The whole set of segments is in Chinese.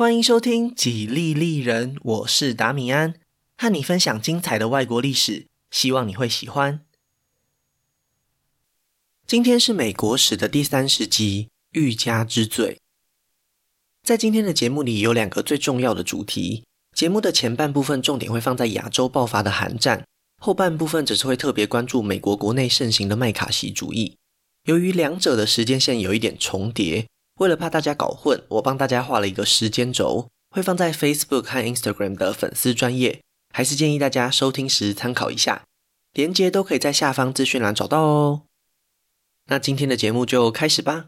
欢迎收听《几利利人》，我是达米安，和你分享精彩的外国历史，希望你会喜欢。今天是美国史的第三十集《欲加之罪》。在今天的节目里，有两个最重要的主题。节目的前半部分重点会放在亚洲爆发的韩战，后半部分则是会特别关注美国国内盛行的麦卡锡主义。由于两者的时间线有一点重叠。为了怕大家搞混，我帮大家画了一个时间轴，会放在 Facebook 和 Instagram 的粉丝专页，还是建议大家收听时参考一下，连接都可以在下方资讯栏找到哦。那今天的节目就开始吧。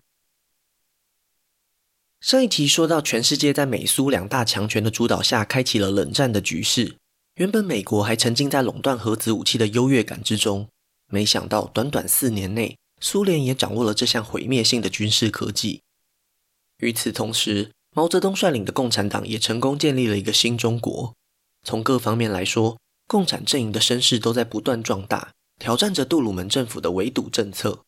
上一期说到，全世界在美苏两大强权的主导下，开启了冷战的局势。原本美国还沉浸在垄断核子武器的优越感之中，没想到短短四年内，苏联也掌握了这项毁灭性的军事科技。与此同时，毛泽东率领的共产党也成功建立了一个新中国。从各方面来说，共产阵营的声势都在不断壮大，挑战着杜鲁门政府的围堵政策。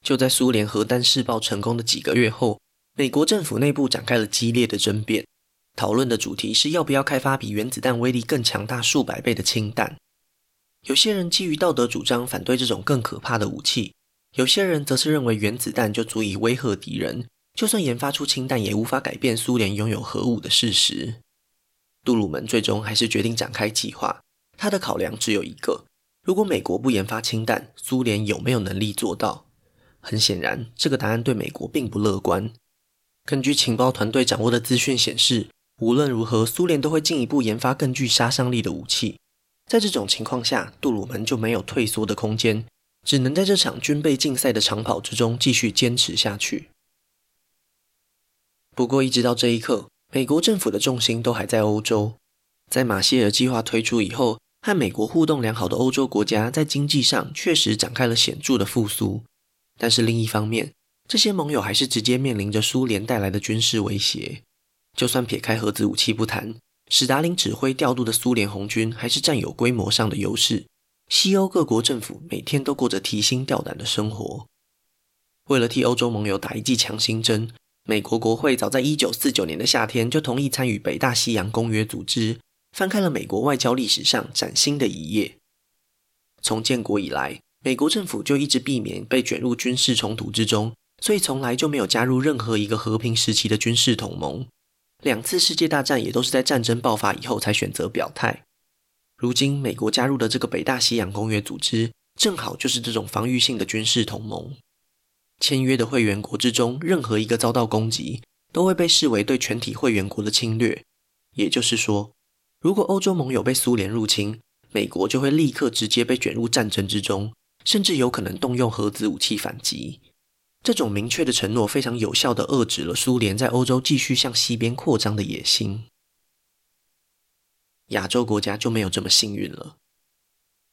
就在苏联核弹试爆成功的几个月后，美国政府内部展开了激烈的争辩，讨论的主题是要不要开发比原子弹威力更强大数百倍的氢弹。有些人基于道德主张，反对这种更可怕的武器。有些人则是认为原子弹就足以威吓敌人，就算研发出氢弹，也无法改变苏联拥有核武的事实。杜鲁门最终还是决定展开计划，他的考量只有一个：如果美国不研发氢弹，苏联有没有能力做到？很显然，这个答案对美国并不乐观。根据情报团队掌握的资讯显示，无论如何，苏联都会进一步研发更具杀伤力的武器。在这种情况下，杜鲁门就没有退缩的空间。只能在这场军备竞赛的长跑之中继续坚持下去。不过，一直到这一刻，美国政府的重心都还在欧洲。在马歇尔计划推出以后，和美国互动良好的欧洲国家在经济上确实展开了显著的复苏。但是另一方面，这些盟友还是直接面临着苏联带来的军事威胁。就算撇开核子武器不谈，史达林指挥调度的苏联红军还是占有规模上的优势。西欧各国政府每天都过着提心吊胆的生活。为了替欧洲盟友打一剂强心针，美国国会早在一九四九年的夏天就同意参与北大西洋公约组织，翻开了美国外交历史上崭新的一页。从建国以来，美国政府就一直避免被卷入军事冲突之中，所以从来就没有加入任何一个和平时期的军事同盟。两次世界大战也都是在战争爆发以后才选择表态。如今，美国加入的这个北大西洋公约组织，正好就是这种防御性的军事同盟。签约的会员国之中，任何一个遭到攻击，都会被视为对全体会员国的侵略。也就是说，如果欧洲盟友被苏联入侵，美国就会立刻直接被卷入战争之中，甚至有可能动用核子武器反击。这种明确的承诺，非常有效地遏制了苏联在欧洲继续向西边扩张的野心。亚洲国家就没有这么幸运了。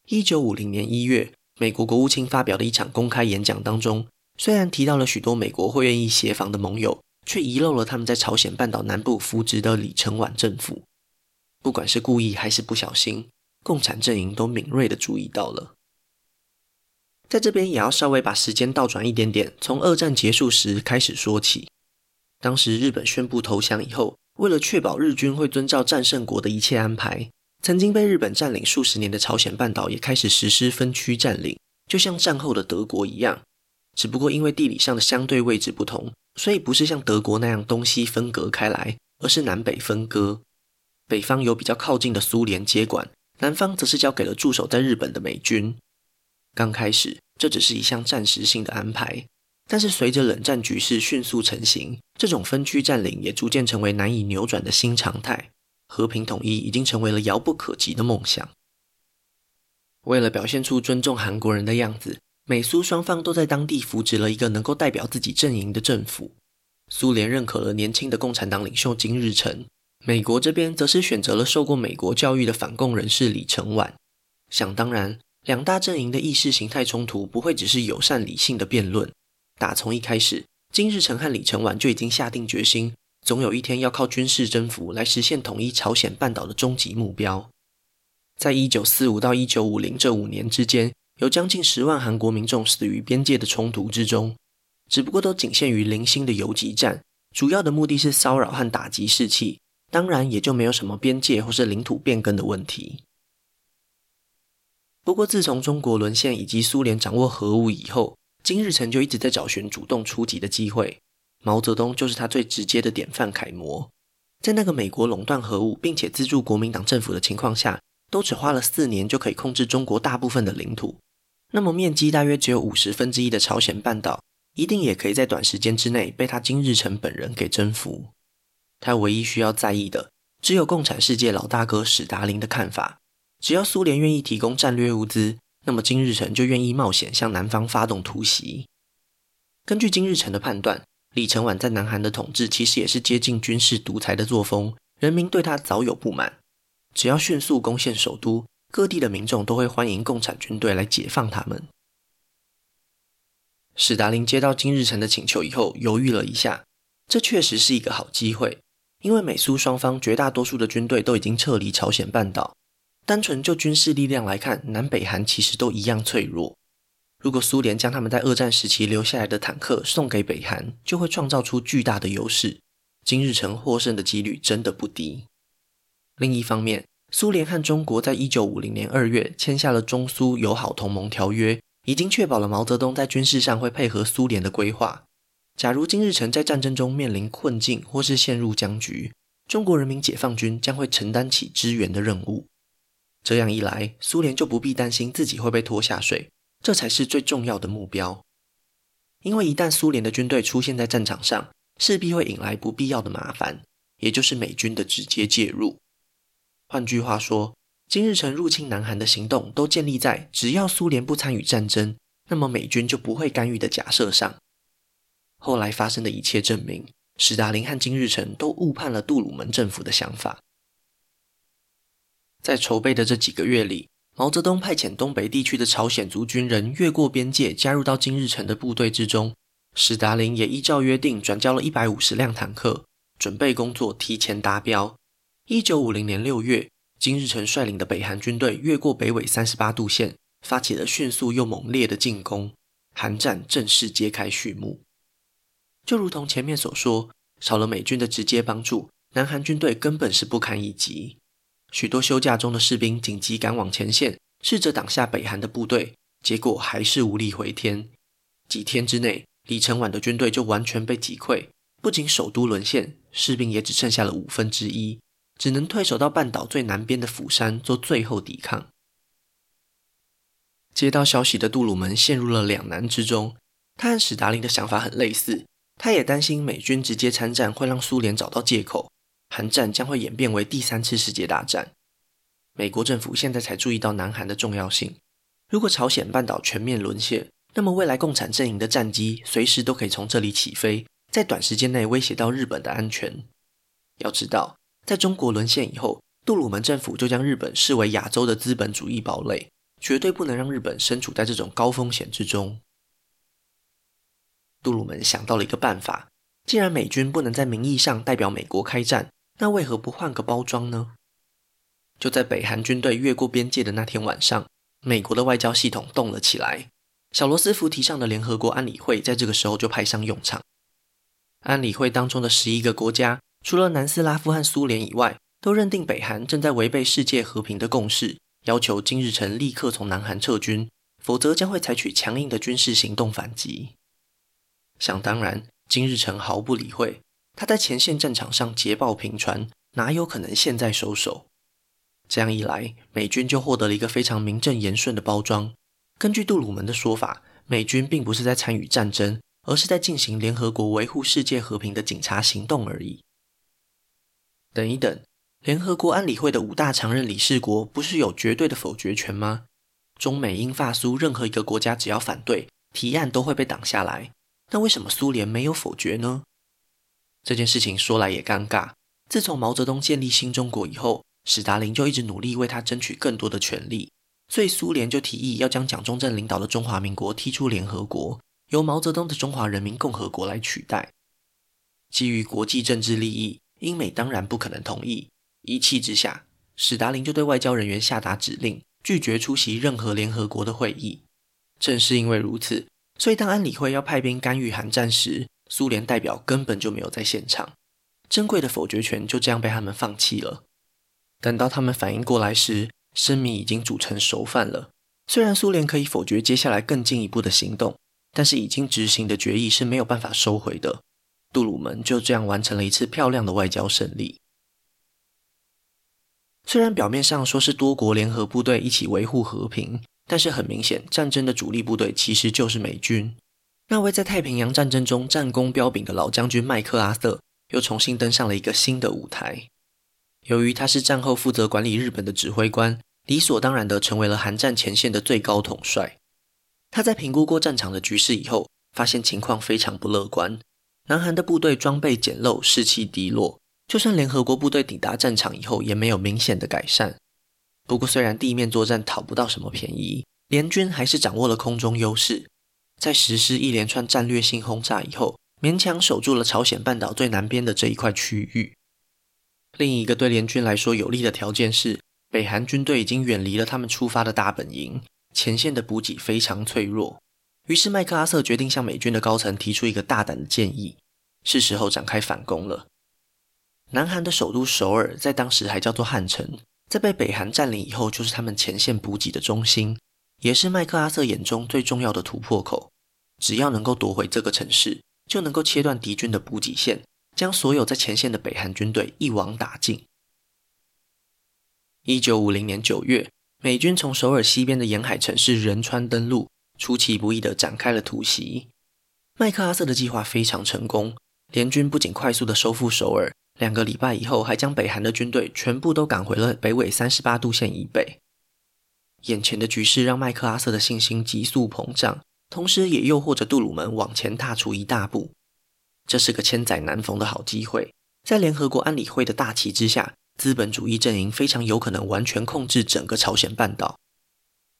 一九五零年一月，美国国务卿发表的一场公开演讲当中，虽然提到了许多美国会愿意协防的盟友，却遗漏了他们在朝鲜半岛南部扶植的李承晚政府。不管是故意还是不小心，共产阵营都敏锐地注意到了。在这边也要稍微把时间倒转一点点，从二战结束时开始说起。当时日本宣布投降以后。为了确保日军会遵照战胜国的一切安排，曾经被日本占领数十年的朝鲜半岛也开始实施分区占领，就像战后的德国一样。只不过因为地理上的相对位置不同，所以不是像德国那样东西分隔开来，而是南北分割。北方由比较靠近的苏联接管，南方则是交给了驻守在日本的美军。刚开始，这只是一项暂时性的安排。但是随着冷战局势迅速成型，这种分区占领也逐渐成为难以扭转的新常态。和平统一已经成为了遥不可及的梦想。为了表现出尊重韩国人的样子，美苏双方都在当地扶植了一个能够代表自己阵营的政府。苏联认可了年轻的共产党领袖金日成，美国这边则是选择了受过美国教育的反共人士李承晚。想当然，两大阵营的意识形态冲突不会只是友善理性的辩论。打从一开始，金日成和李承晚就已经下定决心，总有一天要靠军事征服来实现统一朝鲜半岛的终极目标。在一九四五到一九五零这五年之间，有将近十万韩国民众死于边界的冲突之中，只不过都仅限于零星的游击战，主要的目的是骚扰和打击士气，当然也就没有什么边界或是领土变更的问题。不过，自从中国沦陷以及苏联掌握核武以后，金日成就一直在找寻主动出击的机会。毛泽东就是他最直接的典范楷模。在那个美国垄断核武并且资助国民党政府的情况下，都只花了四年就可以控制中国大部分的领土。那么，面积大约只有五十分之一的朝鲜半岛，一定也可以在短时间之内被他金日成本人给征服。他唯一需要在意的，只有共产世界老大哥史达林的看法。只要苏联愿意提供战略物资，那么金日成就愿意冒险向南方发动突袭。根据金日成的判断，李承晚在南韩的统治其实也是接近军事独裁的作风，人民对他早有不满。只要迅速攻陷首都，各地的民众都会欢迎共产军队来解放他们。史达林接到金日成的请求以后，犹豫了一下，这确实是一个好机会，因为美苏双方绝大多数的军队都已经撤离朝鲜半岛。单纯就军事力量来看，南北韩其实都一样脆弱。如果苏联将他们在二战时期留下来的坦克送给北韩，就会创造出巨大的优势。金日成获胜的几率真的不低。另一方面，苏联和中国在一九五零年二月签下了中苏友好同盟条约，已经确保了毛泽东在军事上会配合苏联的规划。假如金日成在战争中面临困境或是陷入僵局，中国人民解放军将会承担起支援的任务。这样一来，苏联就不必担心自己会被拖下水，这才是最重要的目标。因为一旦苏联的军队出现在战场上，势必会引来不必要的麻烦，也就是美军的直接介入。换句话说，金日成入侵南韩的行动都建立在只要苏联不参与战争，那么美军就不会干预的假设上。后来发生的一切证明，史达林和金日成都误判了杜鲁门政府的想法。在筹备的这几个月里，毛泽东派遣东北地区的朝鲜族军人越过边界，加入到金日成的部队之中。史达林也依照约定转交了一百五十辆坦克，准备工作提前达标。一九五零年六月，金日成率领的北韩军队越过北纬三十八度线，发起了迅速又猛烈的进攻，韩战正式揭开序幕。就如同前面所说，少了美军的直接帮助，南韩军队根本是不堪一击。许多休假中的士兵紧急赶往前线，试着挡下北韩的部队，结果还是无力回天。几天之内，李承晚的军队就完全被击溃，不仅首都沦陷，士兵也只剩下了五分之一，只能退守到半岛最南边的釜山做最后抵抗。接到消息的杜鲁门陷入了两难之中，他和史达林的想法很类似，他也担心美军直接参战会让苏联找到借口。韩战将会演变为第三次世界大战。美国政府现在才注意到南韩的重要性。如果朝鲜半岛全面沦陷，那么未来共产阵营的战机随时都可以从这里起飞，在短时间内威胁到日本的安全。要知道，在中国沦陷以后，杜鲁门政府就将日本视为亚洲的资本主义堡垒，绝对不能让日本身处在这种高风险之中。杜鲁门想到了一个办法：既然美军不能在名义上代表美国开战，那为何不换个包装呢？就在北韩军队越过边界的那天晚上，美国的外交系统动了起来。小罗斯福提倡的联合国安理会在这个时候就派上用场。安理会当中的十一个国家，除了南斯拉夫和苏联以外，都认定北韩正在违背世界和平的共识，要求金日成立刻从南韩撤军，否则将会采取强硬的军事行动反击。想当然，金日成毫不理会。他在前线战场上捷报频传，哪有可能现在收手？这样一来，美军就获得了一个非常名正言顺的包装。根据杜鲁门的说法，美军并不是在参与战争，而是在进行联合国维护世界和平的警察行动而已。等一等，联合国安理会的五大常任理事国不是有绝对的否决权吗？中美英法苏任何一个国家只要反对，提案都会被挡下来。那为什么苏联没有否决呢？这件事情说来也尴尬。自从毛泽东建立新中国以后，史达林就一直努力为他争取更多的权利，所以苏联就提议要将蒋中正领导的中华民国踢出联合国，由毛泽东的中华人民共和国来取代。基于国际政治利益，英美当然不可能同意。一气之下，史达林就对外交人员下达指令，拒绝出席任何联合国的会议。正是因为如此，所以当安理会要派兵干预韩战时，苏联代表根本就没有在现场，珍贵的否决权就这样被他们放弃了。等到他们反应过来时，生米已经煮成熟饭了。虽然苏联可以否决接下来更进一步的行动，但是已经执行的决议是没有办法收回的。杜鲁门就这样完成了一次漂亮的外交胜利。虽然表面上说是多国联合部队一起维护和平，但是很明显，战争的主力部队其实就是美军。那位在太平洋战争中战功彪炳的老将军麦克阿瑟，又重新登上了一个新的舞台。由于他是战后负责管理日本的指挥官。理所当然地成为了韩战前线的最高统帅。他在评估过战场的局势以后，发现情况非常不乐观。南韩的部队装备简陋，士气低落，就算联合国部队抵达战场以后，也没有明显的改善。不过，虽然地面作战讨不到什么便宜，联军还是掌握了空中优势，在实施一连串战略性轰炸以后，勉强守住了朝鲜半岛最南边的这一块区域。另一个对联军来说有利的条件是，北韩军队已经远离了他们出发的大本营，前线的补给非常脆弱。于是麦克阿瑟决定向美军的高层提出一个大胆的建议：是时候展开反攻了。南韩的首都首尔在当时还叫做汉城，在被北韩占领以后，就是他们前线补给的中心，也是麦克阿瑟眼中最重要的突破口。只要能够夺回这个城市，就能够切断敌军的补给线，将所有在前线的北韩军队一网打尽。一九五零年九月，美军从首尔西边的沿海城市仁川登陆，出其不意地展开了突袭。麦克阿瑟的计划非常成功，联军不仅快速地收复首尔，两个礼拜以后还将北韩的军队全部都赶回了北纬三十八度线以北。眼前的局势让麦克阿瑟的信心急速膨胀，同时也诱惑着杜鲁门往前踏出一大步。这是个千载难逢的好机会，在联合国安理会的大旗之下。资本主义阵营非常有可能完全控制整个朝鲜半岛。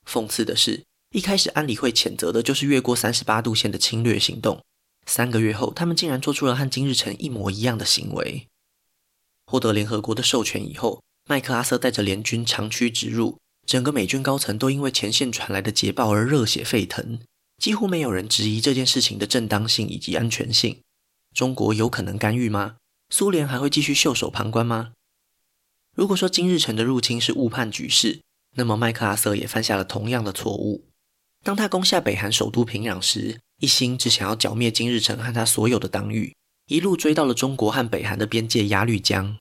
讽刺的是，一开始安理会谴责的就是越过三十八度线的侵略行动，三个月后，他们竟然做出了和金日成一模一样的行为。获得联合国的授权以后，麦克阿瑟带着联军长驱直入，整个美军高层都因为前线传来的捷报而热血沸腾，几乎没有人质疑这件事情的正当性以及安全性。中国有可能干预吗？苏联还会继续袖手旁观吗？如果说金日成的入侵是误判局势，那么麦克阿瑟也犯下了同样的错误。当他攻下北韩首都平壤时，一心只想要剿灭金日成和他所有的党羽，一路追到了中国和北韩的边界鸭绿江。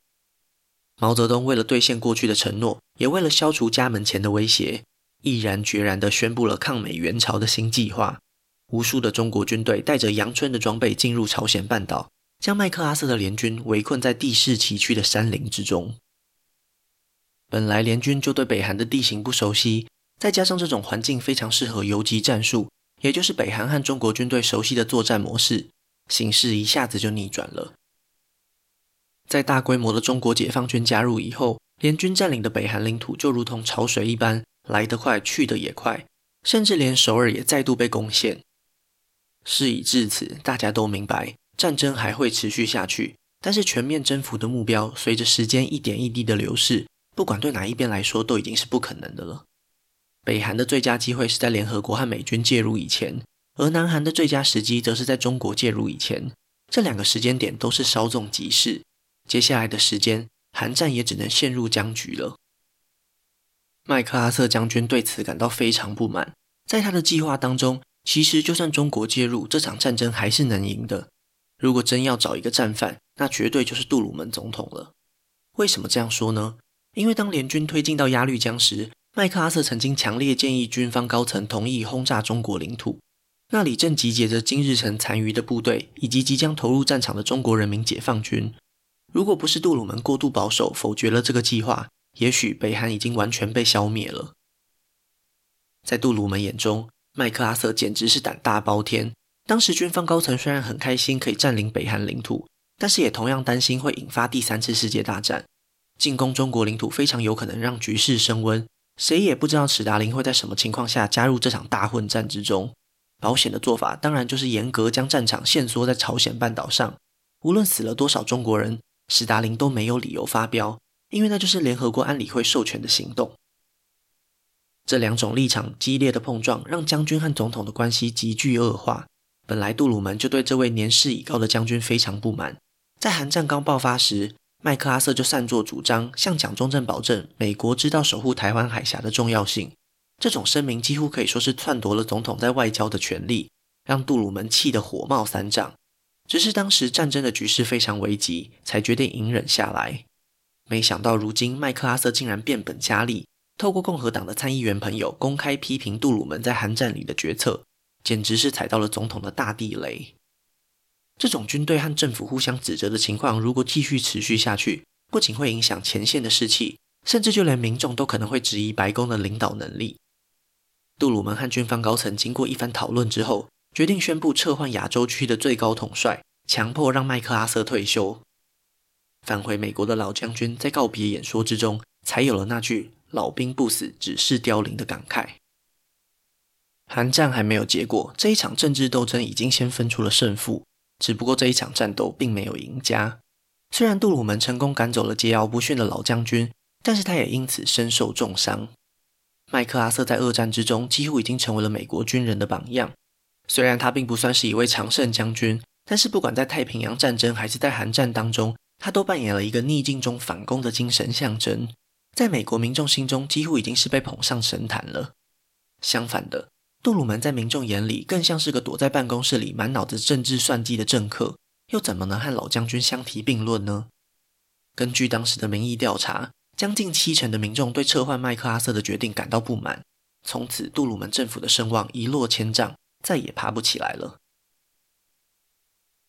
毛泽东为了兑现过去的承诺，也为了消除家门前的威胁，毅然决然地宣布了抗美援朝的新计划。无数的中国军队带着阳春的装备进入朝鲜半岛，将麦克阿瑟的联军围困在地势崎岖的山林之中。本来联军就对北韩的地形不熟悉，再加上这种环境非常适合游击战术，也就是北韩和中国军队熟悉的作战模式，形势一下子就逆转了。在大规模的中国解放军加入以后，联军占领的北韩领土就如同潮水一般，来得快，去得也快，甚至连首尔也再度被攻陷。事已至此，大家都明白，战争还会持续下去，但是全面征服的目标，随着时间一点一滴的流逝。不管对哪一边来说，都已经是不可能的了。北韩的最佳机会是在联合国和美军介入以前，而南韩的最佳时机则是在中国介入以前。这两个时间点都是稍纵即逝，接下来的时间，韩战也只能陷入僵局了。麦克阿瑟将军对此感到非常不满，在他的计划当中，其实就算中国介入，这场战争还是能赢的。如果真要找一个战犯，那绝对就是杜鲁门总统了。为什么这样说呢？因为当联军推进到鸭绿江时，麦克阿瑟曾经强烈建议军方高层同意轰炸中国领土。那里正集结着金日成残余的部队，以及即将投入战场的中国人民解放军。如果不是杜鲁门过度保守，否决了这个计划，也许北韩已经完全被消灭了。在杜鲁门眼中，麦克阿瑟简直是胆大包天。当时军方高层虽然很开心可以占领北韩领土，但是也同样担心会引发第三次世界大战。进攻中国领土非常有可能让局势升温，谁也不知道史达林会在什么情况下加入这场大混战之中。保险的做法当然就是严格将战场限缩在朝鲜半岛上，无论死了多少中国人，史达林都没有理由发飙，因为那就是联合国安理会授权的行动。这两种立场激烈的碰撞，让将军和总统的关系急剧恶化。本来杜鲁门就对这位年事已高的将军非常不满，在韩战刚爆发时，麦克阿瑟就擅作主张向蒋中正保证美国知道守护台湾海峡的重要性。这种声明几乎可以说是篡夺了总统在外交的权利，让杜鲁门气得火冒三丈。只是当时战争的局势非常危急，才决定隐忍下来。没想到如今麦克阿瑟竟然变本加厉，透过共和党的参议员朋友公开批评杜鲁门在韩战里的决策。简直是踩到了总统的大地雷。这种军队和政府互相指责的情况，如果继续持续下去，不仅会影响前线的士气，甚至就连民众都可能会质疑白宫的领导能力。杜鲁门和军方高层经过一番讨论之后，决定宣布撤换亚洲区的最高统帅，强迫让麦克阿瑟退休。返回美国的老将军在告别演说之中，才有了那句“老兵不死，只是凋零”的感慨。韩战还没有结果，这一场政治斗争已经先分出了胜负。只不过这一场战斗并没有赢家。虽然杜鲁门成功赶走了桀骜不驯的老将军，但是他也因此身受重伤。麦克阿瑟在二战之中几乎已经成为了美国军人的榜样。虽然他并不算是一位常胜将军，但是不管在太平洋战争还是在韩战当中，他都扮演了一个逆境中反攻的精神象征，在美国民众心中几乎已经是被捧上神坛了。相反的。杜鲁门在民众眼里更像是个躲在办公室里满脑子政治算计的政客，又怎么能和老将军相提并论呢？根据当时的民意调查，将近七成的民众对撤换麦克阿瑟的决定感到不满。从此，杜鲁门政府的声望一落千丈，再也爬不起来了。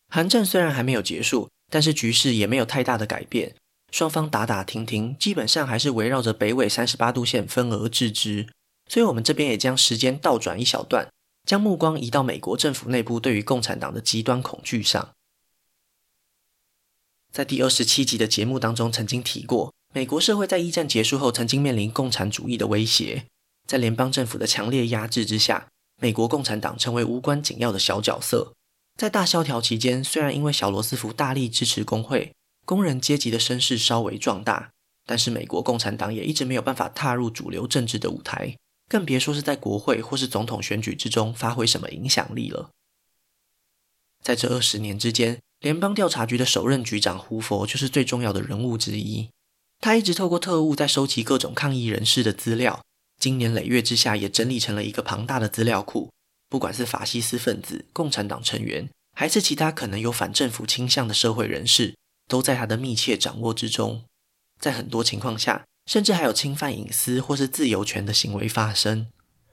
韩战虽然还没有结束，但是局势也没有太大的改变，双方打打停停，基本上还是围绕着北纬三十八度线分而治之。所以，我们这边也将时间倒转一小段，将目光移到美国政府内部对于共产党的极端恐惧上。在第二十七集的节目当中，曾经提过，美国社会在一战结束后曾经面临共产主义的威胁，在联邦政府的强烈压制之下，美国共产党成为无关紧要的小角色。在大萧条期间，虽然因为小罗斯福大力支持工会，工人阶级的声势稍微壮大，但是美国共产党也一直没有办法踏入主流政治的舞台。更别说是在国会或是总统选举之中发挥什么影响力了。在这二十年之间，联邦调查局的首任局长胡佛就是最重要的人物之一。他一直透过特务在收集各种抗议人士的资料，经年累月之下也整理成了一个庞大的资料库。不管是法西斯分子、共产党成员，还是其他可能有反政府倾向的社会人士，都在他的密切掌握之中。在很多情况下，甚至还有侵犯隐私或是自由权的行为发生。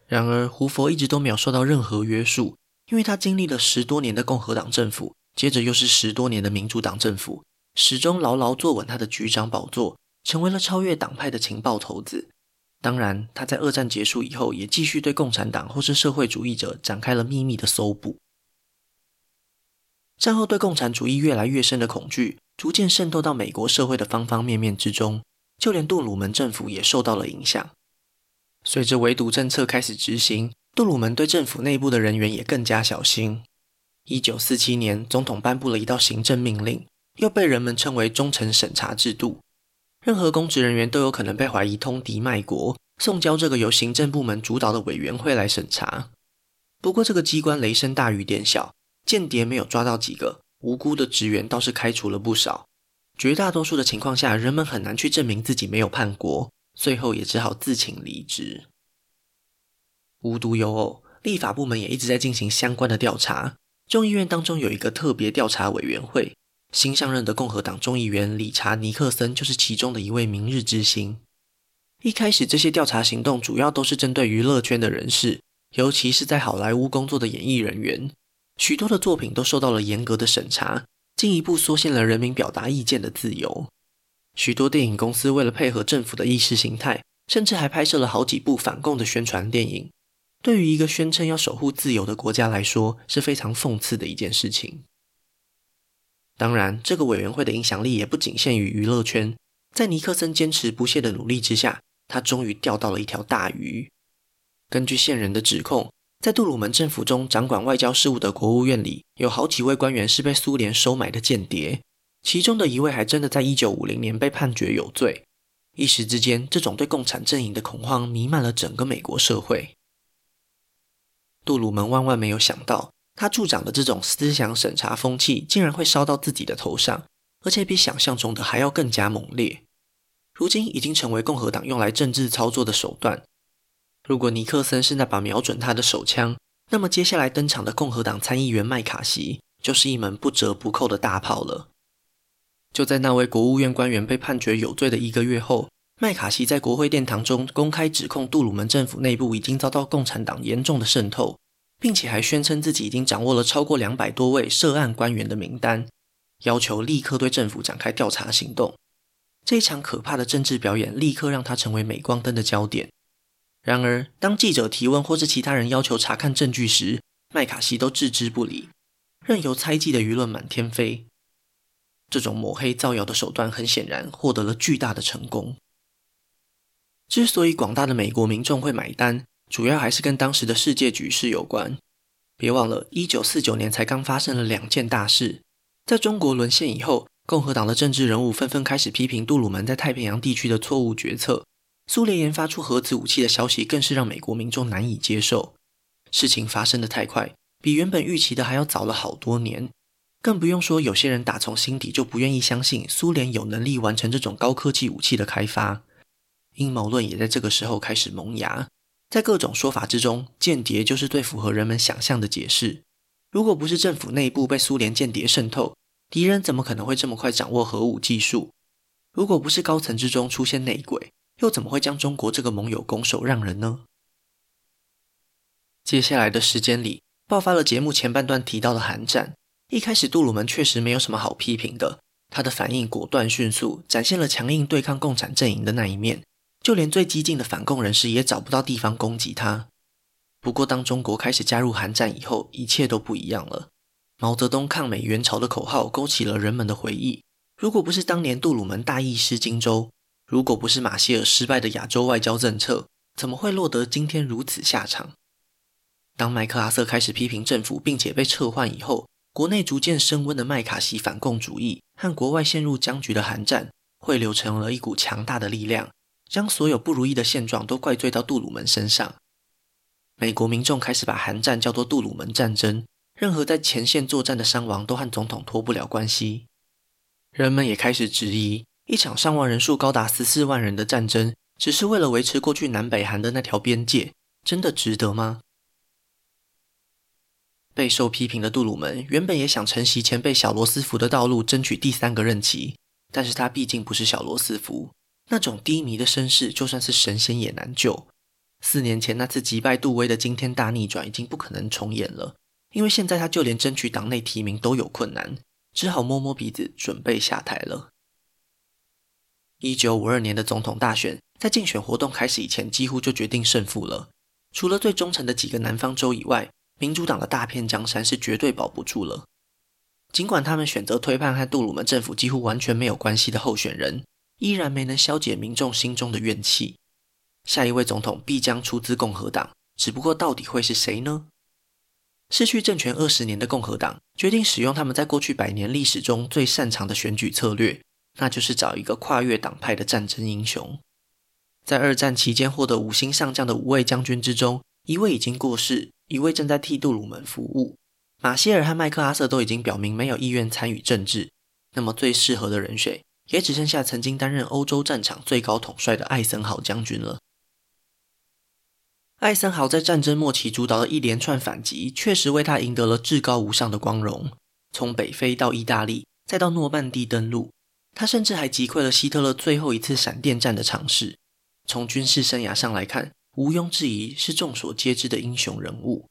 然而，胡佛一直都没有受到任何约束，因为他经历了十多年的共和党政府，接着又是十多年的民主党政府，始终牢牢坐稳他的局长宝座，成为了超越党派的情报头子。当然，他在二战结束以后，也继续对共产党或是社会主义者展开了秘密的搜捕。战后对共产主义越来越深的恐惧，逐渐渗透到美国社会的方方面面之中。就连杜鲁门政府也受到了影响。随着围堵政策开始执行，杜鲁门对政府内部的人员也更加小心。一九四七年，总统颁布了一道行政命令，又被人们称为“忠诚审查制度”。任何公职人员都有可能被怀疑通敌卖国，送交这个由行政部门主导的委员会来审查。不过，这个机关雷声大雨点小，间谍没有抓到几个，无辜的职员倒是开除了不少。绝大多数的情况下，人们很难去证明自己没有叛国，最后也只好自请离职。无独有偶，立法部门也一直在进行相关的调查。众议院当中有一个特别调查委员会，新上任的共和党众议员理查·尼克森就是其中的一位明日之星。一开始，这些调查行动主要都是针对娱乐圈的人士，尤其是在好莱坞工作的演艺人员，许多的作品都受到了严格的审查。进一步缩限了人民表达意见的自由。许多电影公司为了配合政府的意识形态，甚至还拍摄了好几部反共的宣传电影。对于一个宣称要守护自由的国家来说，是非常讽刺的一件事情。当然，这个委员会的影响力也不仅限于娱乐圈。在尼克森坚持不懈的努力之下，他终于钓到了一条大鱼。根据线人的指控，在杜鲁门政府中掌管外交事务的国务院里，有好几位官员是被苏联收买的间谍，其中的一位还真的在一九五零年被判决有罪。一时之间，这种对共产阵营的恐慌弥漫了整个美国社会。杜鲁门万万没有想到，他助长的这种思想审查风气，竟然会烧到自己的头上，而且比想象中的还要更加猛烈。如今已经成为共和党用来政治操作的手段。如果尼克森是那把瞄准他的手枪，那么接下来登场的共和党参议员麦卡锡就是一门不折不扣的大炮了。就在那位国务院官员被判决有罪的一个月后，麦卡锡在国会殿堂中公开指控杜鲁门政府内部已经遭到共产党严重的渗透。并且还宣称自己已经掌握了超过两百多位涉案官员的名单，要求立刻对政府展开调查行动。这场可怕的政治表演立刻让他成为镁光灯的焦点。然而，当记者提问或是其他人要求查看证据时，麦卡锡都置之不理，任由猜忌的舆论满天飞。这种抹黑造谣的手段很显然获得了巨大的成功。之所以广大的美国民众会买单，主要还是跟当时的世界局势有关。别忘了，一九四九年才刚发生了两件大事。在中国沦陷以后，共和党的政治人物纷纷开始批评杜鲁门在太平洋地区的错误决策。苏联研发出核子武器的消息更是让美国民众难以接受。事情发生的太快，比原本预期的还要早了好多年。更不用说，有些人打从心底就不愿意相信苏联有能力完成这种高科技武器的开发。阴谋论也在这个时候开始萌芽。在各种说法之中，间谍就是最符合人们想象的解释。如果不是政府内部被苏联间谍渗透，敌人怎么可能会这么快掌握核武技术？如果不是高层之中出现内鬼，又怎么会将中国这个盟友拱手让人呢？接下来的时间里，爆发了节目前半段提到的寒战。一开始，杜鲁门确实没有什么好批评的，他的反应果断迅速，展现了强硬对抗共产阵营的那一面。就连最激进的反共人士也找不到地方攻击他。不过，当中国开始加入韩战以后，一切都不一样了。毛泽东抗美援朝的口号勾起了人们的回忆。如果不是当年杜鲁门大意失荆州，如果不是马歇尔失败的亚洲外交政策，怎么会落得今天如此下场？当麦克阿瑟开始批评政府，并且被撤换以后，国内逐渐升温的麦卡锡反共主义和国外陷入僵局的韩战，汇流成了一股强大的力量。将所有不如意的现状都怪罪到杜鲁门身上。美国民众开始把韩战叫做杜鲁门战争，任何在前线作战的伤亡都和总统脱不了关系。人们也开始质疑，一场伤亡人数高达十四万人的战争，只是为了维持过去南北韩的那条边界，真的值得吗？备受批评的杜鲁门原本也想承袭前辈小罗斯福的道路，争取第三个任期，但是他毕竟不是小罗斯福。那种低迷的声势，就算是神仙也难救。四年前那次击败杜威的惊天大逆转，已经不可能重演了。因为现在他就连争取党内提名都有困难，只好摸摸鼻子，准备下台了。一九五二年的总统大选，在竞选活动开始以前，几乎就决定胜负了。除了最忠诚的几个南方州以外，民主党的大片江山是绝对保不住了。尽管他们选择推派和杜鲁门政府几乎完全没有关系的候选人。依然没能消解民众心中的怨气。下一位总统必将出自共和党，只不过到底会是谁呢？失去政权二十年的共和党决定使用他们在过去百年历史中最擅长的选举策略，那就是找一个跨越党派的战争英雄。在二战期间获得五星上将的五位将军之中，一位已经过世，一位正在替杜鲁门服务。马歇尔和麦克阿瑟都已经表明没有意愿参与政治，那么最适合的人选。也只剩下曾经担任欧洲战场最高统帅的艾森豪将军了。艾森豪在战争末期主导的一连串反击，确实为他赢得了至高无上的光荣。从北非到意大利，再到诺曼底登陆，他甚至还击溃了希特勒最后一次闪电战的尝试。从军事生涯上来看，毋庸置疑是众所皆知的英雄人物。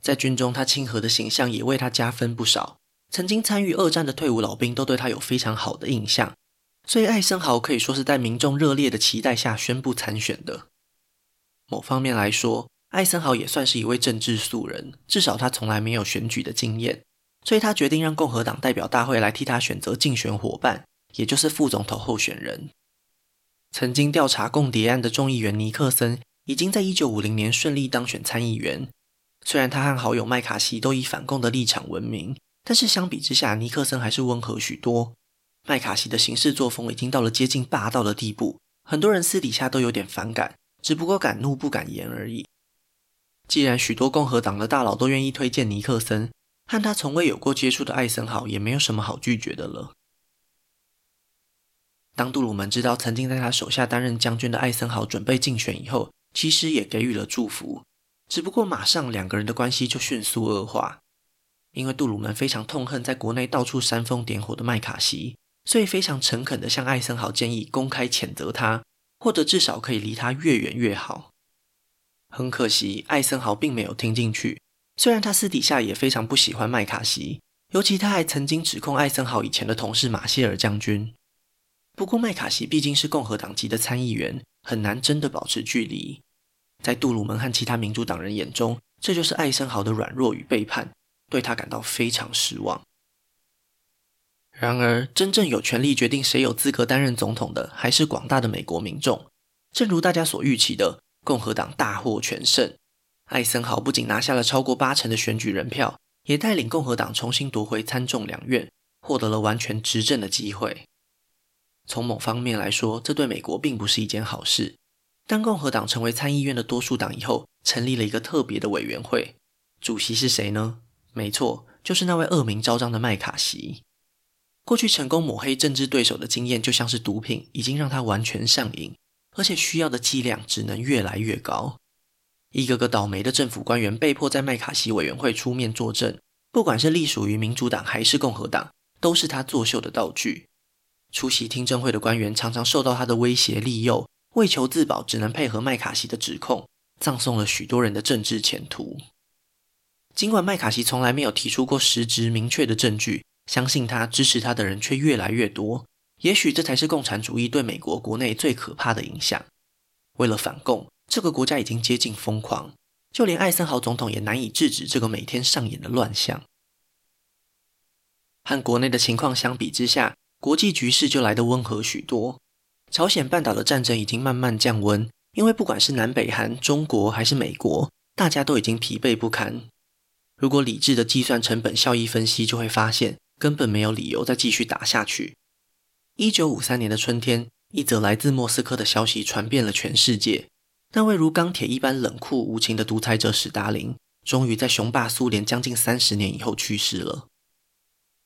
在军中，他亲和的形象也为他加分不少。曾经参与二战的退伍老兵都对他有非常好的印象，所以艾森豪可以说是在民众热烈的期待下宣布参选的。某方面来说，艾森豪也算是一位政治素人，至少他从来没有选举的经验，所以他决定让共和党代表大会来替他选择竞选伙伴，也就是副总统候选人。曾经调查共谍案的众议员尼克森，已经在一九五零年顺利当选参议员，虽然他和好友麦卡锡都以反共的立场闻名。但是相比之下，尼克森还是温和许多。麦卡锡的行事作风已经到了接近霸道的地步，很多人私底下都有点反感，只不过敢怒不敢言而已。既然许多共和党的大佬都愿意推荐尼克森，和他从未有过接触的艾森豪也没有什么好拒绝的了。当杜鲁门知道曾经在他手下担任将军的艾森豪准备竞选以后，其实也给予了祝福。只不过马上两个人的关系就迅速恶化，因为杜鲁门非常痛恨在国内到处煽风点火的麦卡锡，所以非常诚恳地向艾森豪建议公开谴责他，或者至少可以离他越远越好。很可惜，艾森豪并没有听进去。虽然他私底下也非常不喜欢麦卡锡，尤其他还曾经指控艾森豪以前的同事马歇尔将军。不过麦卡锡毕竟是共和党籍的参议员，很难真的保持距离。在杜鲁门和其他民主党人眼中，这就是艾森豪的软弱与背叛，对他感到非常失望。然而，真正有权力决定谁有资格担任总统的，还是广大的美国民众。正如大家所预期的，共和党大获全胜。艾森豪不仅拿下了超过八成的选举人票，也带领共和党重新夺回参众两院，获得了完全执政的机会。从某方面来说，这对美国并不是一件好事。当共和党成为参议院的多数党以后，成立了一个特别的委员会，主席是谁呢？没错，就是那位恶名昭彰的麦卡锡。过去成功抹黑政治对手的经验，就像是毒品，已经让他完全上瘾，而且需要的剂量只能越来越高。一个个倒霉的政府官员被迫在麦卡锡委员会出面作证，不管是隶属于民主党还是共和党，都是他作秀的道具。出席听证会的官员常常受到他的威胁利诱，为求自保，只能配合麦卡锡的指控，葬送了许多人的政治前途。尽管麦卡锡从来没有提出过实质明确的证据，相信他、支持他的人却越来越多。也许这才是共产主义对美国国内最可怕的影响。为了反共。这个国家已经接近疯狂，就连艾森豪总统也难以制止这个每天上演的乱象。和国内的情况相比之下，国际局势就来得温和许多。朝鲜半岛的战争已经慢慢降温，因为不管是南北韩、中国还是美国，大家都已经疲惫不堪。如果理智的计算成本效益分析，就会发现根本没有理由再继续打下去。一九五三年的春天，一则来自莫斯科的消息传遍了全世界。那位如钢铁一般冷酷无情的独裁者史达林，终于在雄霸苏联将近三十年以后去世了。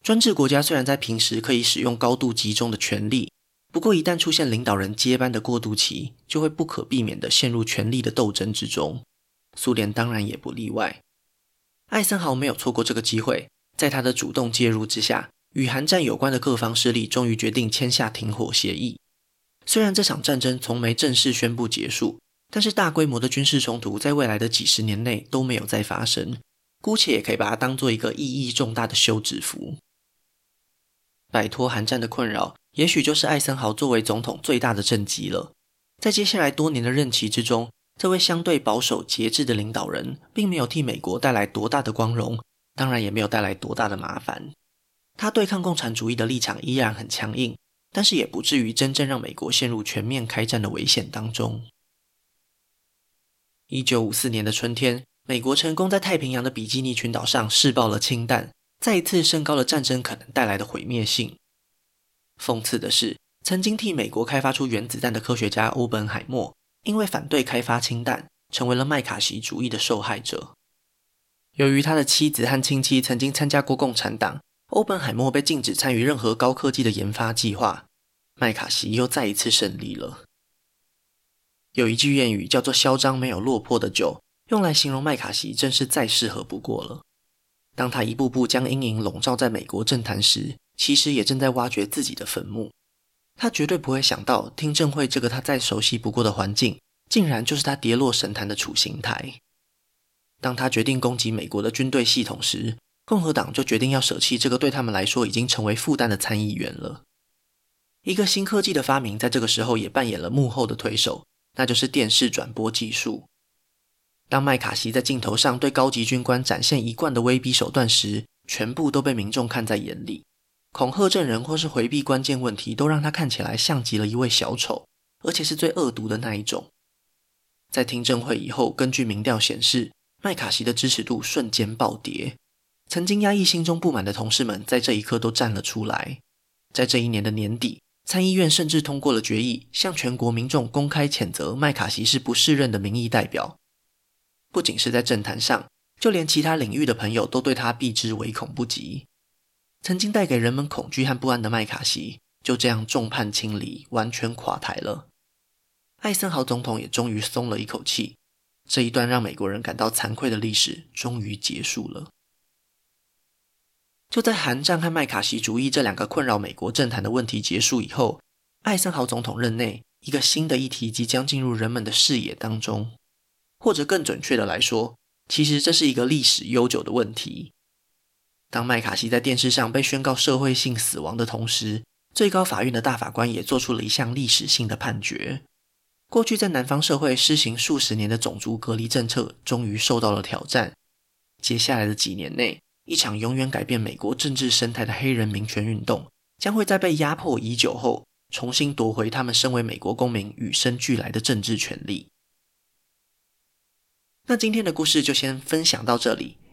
专制国家虽然在平时可以使用高度集中的权力，不过一旦出现领导人接班的过渡期，就会不可避免地陷入权力的斗争之中。苏联当然也不例外。艾森豪没有错过这个机会，在他的主动介入之下，与韩战有关的各方势力终于决定签下停火协议。虽然这场战争从没正式宣布结束。但是大规模的军事冲突在未来的几十年内都没有再发生，姑且也可以把它当做一个意义重大的休止符。摆脱韩战的困扰，也许就是艾森豪作为总统最大的政绩了。在接下来多年的任期之中，这位相对保守节制的领导人，并没有替美国带来多大的光荣，当然也没有带来多大的麻烦。他对抗共产主义的立场依然很强硬，但是也不至于真正让美国陷入全面开战的危险当中。一九五四年的春天，美国成功在太平洋的比基尼群岛上试爆了氢弹，再一次升高了战争可能带来的毁灭性。讽刺的是，曾经替美国开发出原子弹的科学家欧本海默，因为反对开发氢弹，成为了麦卡锡主义的受害者。由于他的妻子和亲戚曾经参加过共产党，欧本海默被禁止参与任何高科技的研发计划。麦卡锡又再一次胜利了。有一句谚语叫做“嚣张没有落魄的酒”，用来形容麦卡锡真是再适合不过了。当他一步步将阴影笼罩在美国政坛时，其实也正在挖掘自己的坟墓。他绝对不会想到，听证会这个他再熟悉不过的环境，竟然就是他跌落神坛的处刑台。当他决定攻击美国的军队系统时，共和党就决定要舍弃这个对他们来说已经成为负担的参议员了。一个新科技的发明，在这个时候也扮演了幕后的推手。那就是电视转播技术。当麦卡锡在镜头上对高级军官展现一贯的威逼手段时，全部都被民众看在眼里。恐吓证人或是回避关键问题，都让他看起来像极了一位小丑，而且是最恶毒的那一种。在听证会以后，根据民调显示，麦卡锡的支持度瞬间暴跌。曾经压抑心中不满的同事们，在这一刻都站了出来。在这一年的年底。参议院甚至通过了决议，向全国民众公开谴责麦卡锡是不适任的民意代表。不仅是在政坛上，就连其他领域的朋友都对他避之唯恐不及。曾经带给人们恐惧和不安的麦卡锡，就这样众叛亲离，完全垮台了。艾森豪总统也终于松了一口气，这一段让美国人感到惭愧的历史终于结束了。就在韩战和麦卡锡主义这两个困扰美国政坛的问题结束以后，艾森豪总统任内，一个新的议题即将进入人们的视野当中，或者更准确的来说，其实这是一个历史悠久的问题。当麦卡锡在电视上被宣告社会性死亡的同时，最高法院的大法官也做出了一项历史性的判决：过去在南方社会施行数十年的种族隔离政策，终于受到了挑战。接下来的几年内，一场永远改变美国政治生态的黑人民权运动，将会在被压迫已久后，重新夺回他们身为美国公民与生俱来的政治权利。那今天的故事就先分享到这里。